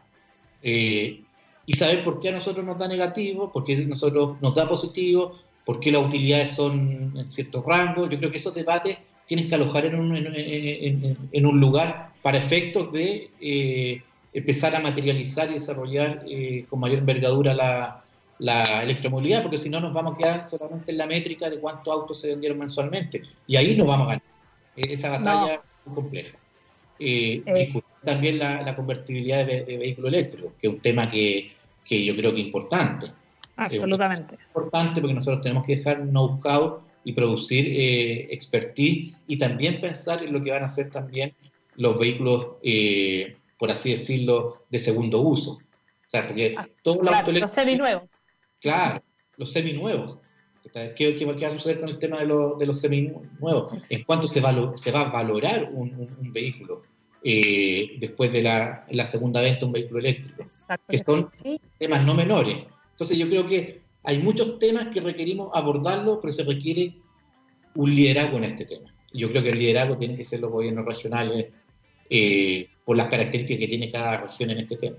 Eh, y saber por qué a nosotros nos da negativo, por qué a nosotros nos da positivo, por qué las utilidades son en cierto rango. Yo creo que esos debates tienen que alojar en un, en, un lugar para efectos de eh, empezar a materializar y desarrollar eh, con mayor envergadura la, la electromovilidad, porque si no nos vamos a quedar solamente en la métrica de cuántos autos se vendieron mensualmente. Y ahí no vamos a ganar. Esa batalla es muy compleja. Eh, eh. también la, convertibilidad de, vehículos eléctricos, que es un tema que, que yo creo que es importante. Absolutamente. Es importante porque nosotros tenemos que dejar know-how y producir eh, expertise y también pensar en lo que van a hacer también los vehículos, eh, por así decirlo, de segundo uso. O sea, porque ah, todo el auto eléctrico... Los seminuevos Claro, los seminuevos. ¿Qué, qué, va a suceder con el tema de, los, de los seminuevos? ¿En cuánto se, se va a valorar un, vehículo eh, después de la, la, segunda venta un vehículo eléctrico? que son temas no menores. Entonces yo creo que hay muchos temas que requerimos abordarlos, pero se requiere un liderazgo en este tema. Yo creo que el liderazgo tiene que ser los gobiernos regionales eh, por las características que tiene cada región en este tema.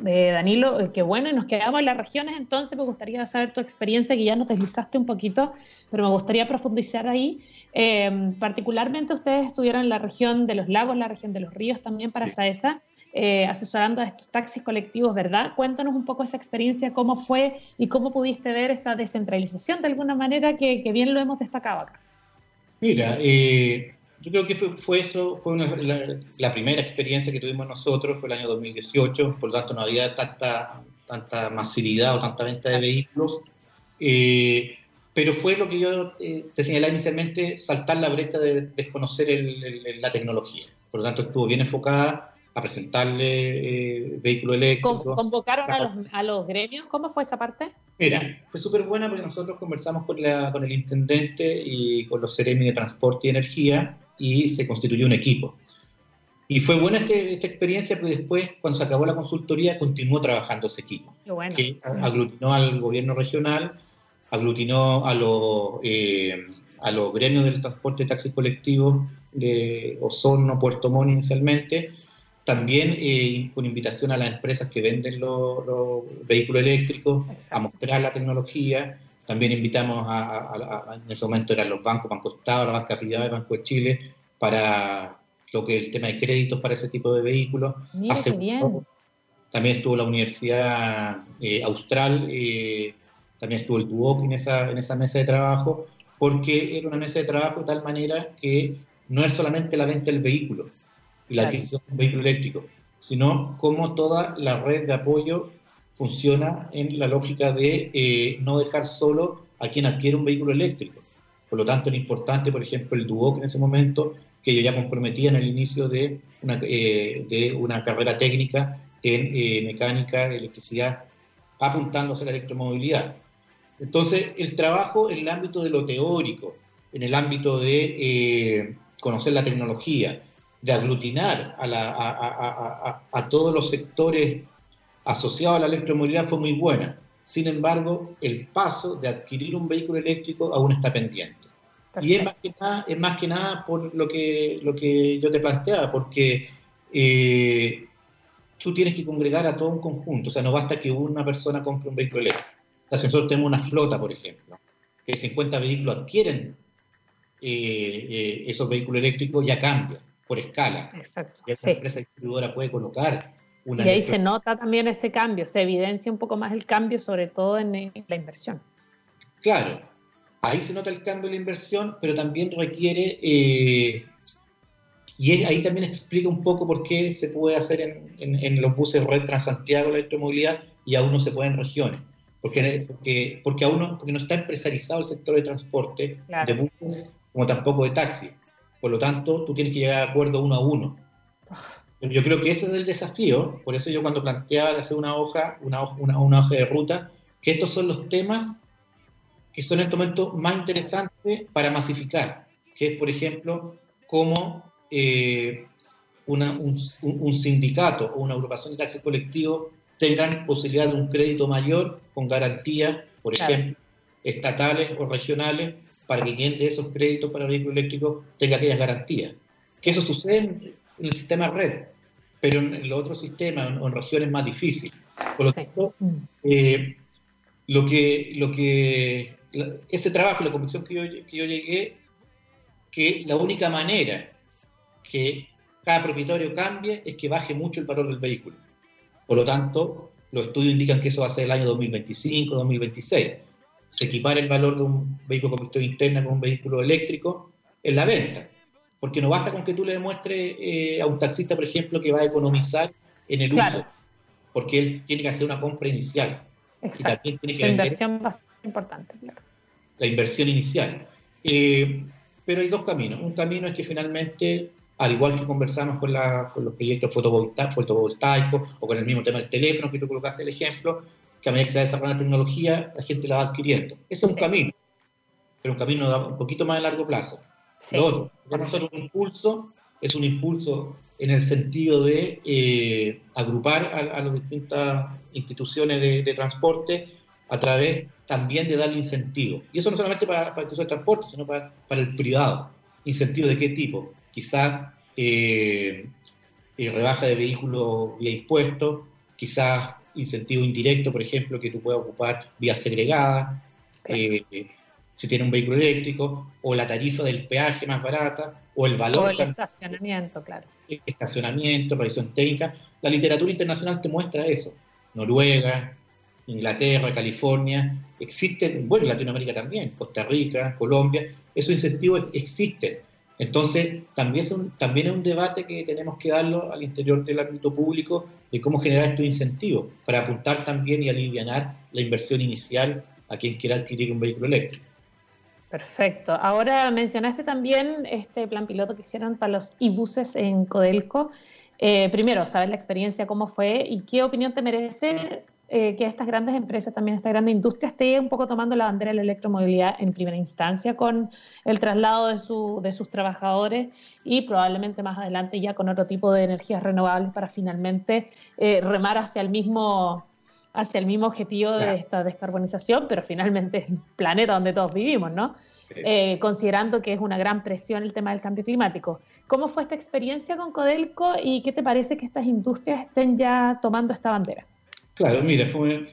De Danilo, eh, qué bueno, y nos quedamos en las regiones, entonces me gustaría saber tu experiencia, que ya nos deslizaste un poquito, pero me gustaría profundizar ahí. Eh, particularmente ustedes estuvieron en la región de los lagos, la región de los ríos también para SAESA, asesorando a estos taxis colectivos, ¿verdad? Cuéntanos un poco esa experiencia, cómo fue y cómo pudiste ver esta descentralización de alguna manera que, que bien lo hemos destacado acá. Mira, eh, yo creo que fue, eso, fue la, primera experiencia que tuvimos nosotros, fue el año 2018, por lo tanto no había tanta, tanta masividad o tanta venta de vehículos, eh, pero fue lo que yo eh, te señalaba inicialmente, saltar la brecha de desconocer la tecnología. Por lo tanto estuvo bien enfocada a presentarle eh, vehículos eléctricos. ¿Convocaron a los, a los, gremios? ¿Cómo fue esa parte? Mira, fue súper buena porque nosotros conversamos con, la, con el intendente y con los CEREMI de Transporte y Energía y se constituyó un equipo. Y fue buena este, esta experiencia porque después, cuando se acabó la consultoría, continuó trabajando ese equipo. Que aglutinó al gobierno regional, aglutinó a los, eh, a los gremios del transporte de taxis colectivos de Osorno, Puerto Montt inicialmente, también eh, con invitación a las empresas que venden los, vehículos eléctricos a mostrar la tecnología. También invitamos a, en ese momento eran los bancos, Banco Estado, la Banca Privada, Banco de Chile, para lo que es el tema de créditos para ese tipo de vehículos. También estuvo la Universidad eh, Austral, eh, también estuvo el DUOC en esa, en esa mesa de trabajo, porque era una mesa de trabajo de tal manera que no es solamente la venta del vehículo, y la adquisición de un vehículo eléctrico, sino cómo toda la red de apoyo funciona en la lógica de eh, no dejar solo a quien adquiere un vehículo eléctrico. Por lo tanto, era importante, por ejemplo, el Duoc en ese momento, que ellos ya comprometían el inicio de una, eh, de una carrera técnica en eh, mecánica, electricidad, apuntando hacia la electromovilidad. Entonces, el trabajo en el ámbito de lo teórico, en el ámbito de conocer la tecnología, de aglutinar a, todos los sectores asociados a la electromovilidad fue muy buena. Sin embargo, el paso de adquirir un vehículo eléctrico aún está pendiente. Y es más, que nada, es más que nada por lo que, lo que yo te planteaba, porque eh, tú tienes que congregar a todo un conjunto. O sea, no basta que una persona compre un vehículo eléctrico. O sea, nosotros tenemos una flota, por ejemplo, que 50 vehículos adquieren eh, eh, esos vehículos eléctricos, ya cambia por escala. Exacto. Y esa empresa distribuidora puede colocar una. Y ahí se nota también ese cambio, se evidencia un poco más el cambio, sobre todo en, la inversión. Claro, ahí se nota el cambio en la inversión, pero también requiere. Eh, y ahí también explica un poco por qué se puede hacer en, los buses red Transantiago la electromovilidad y aún no se puede en regiones. Porque, porque, porque aún no, porque no está empresarizado el sector de transporte de buses como tampoco de taxi. Por lo tanto, tú tienes que llegar a acuerdo uno a uno. Yo creo que ese es el desafío, por eso yo cuando planteaba de hacer una hoja, una, una, una hoja de ruta, que estos son los temas que son en este momento más interesantes para masificar, que es, por ejemplo, cómo eh, un, sindicato o una agrupación de taxis colectivos tengan posibilidad de un crédito mayor con garantías, por ejemplo, estatales o regionales, para que quien dé esos créditos para vehículos eléctricos tenga aquellas garantías. Que eso sucede en, el sistema red, pero en, los otros sistemas o en, regiones más difícil. Por lo tanto, eh, lo que, lo que, ese trabajo, la convicción que yo, que yo llegué, que la única manera que cada propietario cambie es que baje mucho el valor del vehículo. Por lo tanto, los estudios indican que eso va a ser el año 2025, 2026 se equipara el valor de un vehículo con combustión interna con un vehículo eléctrico en la venta. Porque no basta con que tú le demuestres eh, a un taxista, por ejemplo, que va a economizar en el uso, porque él tiene que hacer una compra inicial. Exacto. Y tiene que la inversión bastante importante, La inversión inicial. Eh, pero hay dos caminos. Un camino es que finalmente, al igual que conversamos con, la, con los proyectos fotovoltaicos o con el mismo tema del teléfono que tú colocaste el ejemplo, que a medida que se va desarrollando la tecnología, la gente la va adquiriendo. Ese es un camino, pero un camino un poquito más a largo plazo. Lo otro, para nosotros un impulso es un impulso en el sentido de eh, agrupar a, las distintas instituciones de, transporte a través también de darle incentivos. Y eso no solamente para, para el de transporte, sino para, para el privado. ¿Incentivos de qué tipo? Quizás eh, eh, rebaja de vehículos vía impuestos, quizás incentivo indirecto, por ejemplo, que tú puedas ocupar vía segregada, si tienes un vehículo eléctrico, o la tarifa del peaje más barata, o el valor. O el estacionamiento, claro. Estacionamiento, revisión técnica. La literatura internacional te muestra eso. Noruega, Inglaterra, California, existen, bueno, Latinoamérica también, Costa Rica, Colombia, esos incentivos existen. Entonces, también es, un, también es un debate que tenemos que darlo al interior del ámbito público de cómo generar estos incentivos para apuntar también y aliviar la inversión inicial a quien quiera adquirir un vehículo eléctrico. Perfecto. Ahora mencionaste también este plan piloto que hicieron para los e-buses en Codelco. Eh, primero, saber la experiencia, cómo fue y qué opinión te merece eh, que estas grandes empresas, también esta grande industria, esté un poco tomando la bandera de la electromovilidad en primera instancia con el traslado de, su, de sus trabajadores y probablemente más adelante ya con otro tipo de energías renovables para finalmente eh, remar hacia el mismo hacia el mismo objetivo de esta descarbonización, pero finalmente el planeta donde todos vivimos, ¿no? Eh, considerando que es una gran presión el tema del cambio climático. ¿Cómo fue esta experiencia con Codelco y qué te parece que estas industrias estén ya tomando esta bandera? Claro, mira, fue,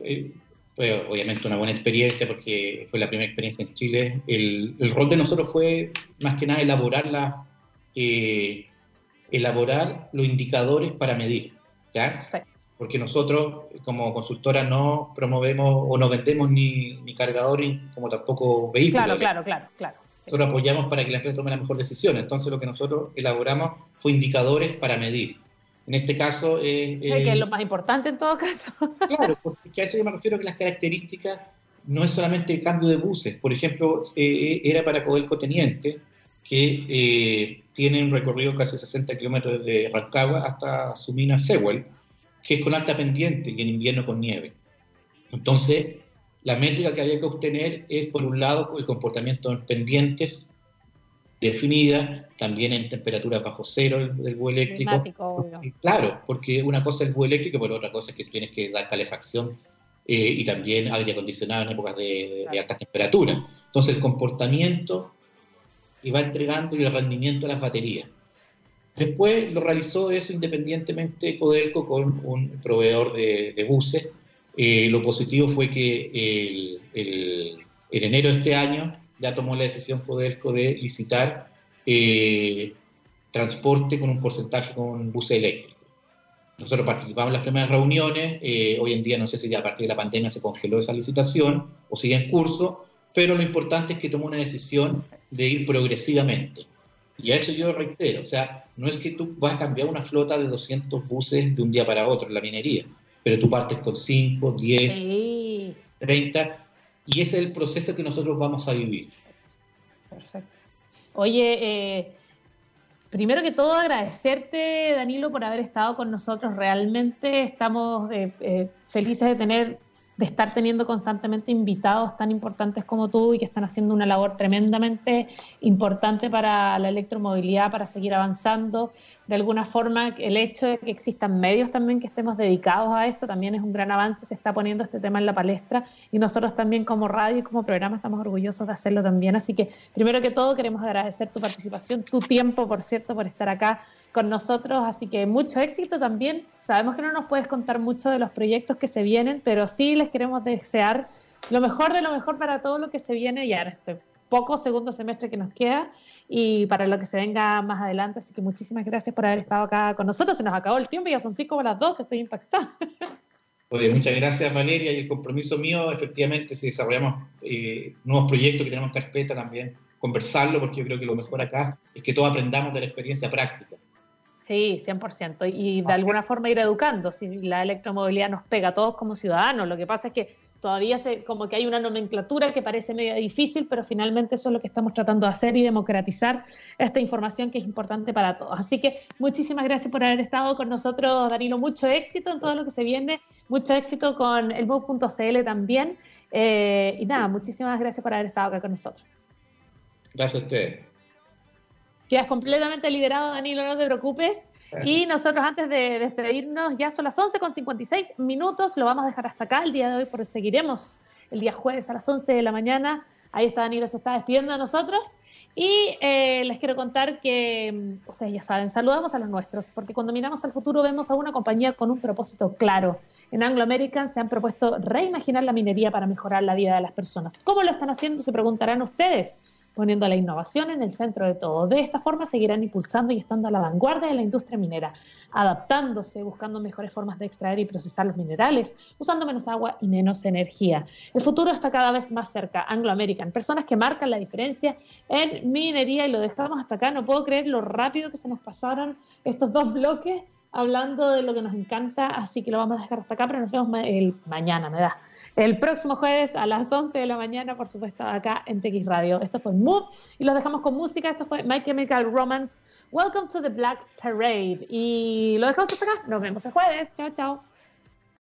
obviamente una buena experiencia porque fue la primera experiencia en Chile. El, rol de nosotros fue más que nada elaborar, la, eh, elaborar los indicadores para medir. ¿ya? Porque nosotros como consultora no promovemos o no vendemos ni, ni cargadores como tampoco vehículos. Claro, claro, claro, claro. Nosotros apoyamos para que la empresa tome la mejor decisión. Entonces lo que nosotros elaboramos fue indicadores para medir. En este caso... Eh, que es lo más importante en todo caso. claro, porque a eso yo me refiero que las características no es solamente el cambio de buses. Por ejemplo, eh, era para Codelco Teniente, que eh, tiene un recorrido casi 60 kilómetros de Rancagua hasta su mina Sewell que es con alta pendiente y en invierno con nieve. Entonces, la métrica que había que obtener es, por un lado, el comportamiento en pendientes definida, también en temperaturas bajo cero del, búho eléctrico. Claro, porque una cosa es el búho eléctrico, pero otra cosa es que tienes que dar calefacción eh, y también aire acondicionado en épocas de, de altas temperaturas. Entonces, el comportamiento y va entregando y el rendimiento de las baterías. Después lo realizó eso independientemente Codelco con un proveedor de, buses. Eh, lo positivo fue que en enero de este año ya tomó la decisión Codelco de licitar eh, transporte con un porcentaje con buses eléctricos. Nosotros participamos en las primeras reuniones, eh, hoy en día no sé si ya a partir de la pandemia se congeló esa licitación o sigue en curso, pero lo importante es que tomó una decisión de ir progresivamente. Y a eso yo reitero, o sea, no es que tú vas a cambiar una flota de 200 buses de un día para otro en la minería, pero tú partes con 5, 10, 30, y ese es el proceso que nosotros vamos a vivir. Perfecto. Oye, eh, primero que todo agradecerte, Danilo, por haber estado con nosotros. Realmente estamos eh, eh, felices de tener de estar teniendo constantemente invitados tan importantes como tú y que están haciendo una labor tremendamente importante para la electromovilidad, para seguir avanzando. De alguna forma, el hecho de que existan medios también que estemos dedicados a esto también es un gran avance, se está poniendo este tema en la palestra y nosotros también como radio y como programa estamos orgullosos de hacerlo también. Así que, primero que todo, queremos agradecer tu participación, tu tiempo, por cierto, por estar acá con nosotros, así que mucho éxito también. Sabemos que no nos puedes contar mucho de los proyectos que se vienen, pero sí les queremos desear lo mejor de lo mejor para todo lo que se viene ya este poco segundo semestre que nos queda y para lo que se venga más adelante. Así que muchísimas gracias por haber estado acá con nosotros. Se nos acabó el tiempo, ya son cinco o las dos, estoy impactada. Oye, muchas gracias Valeria y el compromiso mío, efectivamente, si desarrollamos eh, nuevos proyectos que tenemos carpeta también, conversarlo, porque yo creo que lo mejor acá es que todos aprendamos de la experiencia práctica. Sí, 100%. Y de alguna forma ir educando. Si la electromovilidad nos pega a todos como ciudadanos, lo que pasa es que todavía se, como que hay una nomenclatura que parece medio difícil, pero finalmente eso es lo que estamos tratando de hacer y democratizar esta información que es importante para todos. Así que muchísimas gracias por haber estado con nosotros, Danilo. Mucho éxito en todo lo que se viene, mucho éxito con el Move.cl también. Eh, y nada, muchísimas gracias por haber estado acá con nosotros. Gracias a ustedes. Quedas completamente liberado, Danilo, no te preocupes. Y nosotros antes de despedirnos, ya son las 11 con 56 minutos, lo vamos a dejar hasta acá. El día de hoy porque seguiremos el día jueves a las 11 de la mañana. Ahí está Danilo, se está despidiendo de nosotros. Y eh, les quiero contar que, mm, ustedes ya saben, saludamos a los nuestros, porque cuando miramos al futuro vemos a una compañía con un propósito claro. En Anglo American se han propuesto reimaginar la minería para mejorar la vida de las personas. ¿Cómo lo están haciendo? Se preguntarán ustedes poniendo la innovación en el centro de todo. De esta forma seguirán impulsando y estando a la vanguardia de la industria minera, adaptándose, buscando mejores formas de extraer y procesar los minerales, usando menos agua y menos energía. El futuro está cada vez más cerca. Anglo American, personas que marcan la diferencia en minería y lo dejamos hasta acá. No puedo creer lo rápido que se nos pasaron estos dos bloques hablando de lo que nos encanta, así que lo vamos a dejar hasta acá, pero nos vemos el mañana, me da el próximo jueves a las 11 de la mañana, por supuesto, acá en TX Radio. Esto fue Move y los dejamos con música. Esto fue My Chemical Romance. Welcome to the Black Parade. Y lo dejamos hasta acá. Nos vemos el jueves. Chao, chao.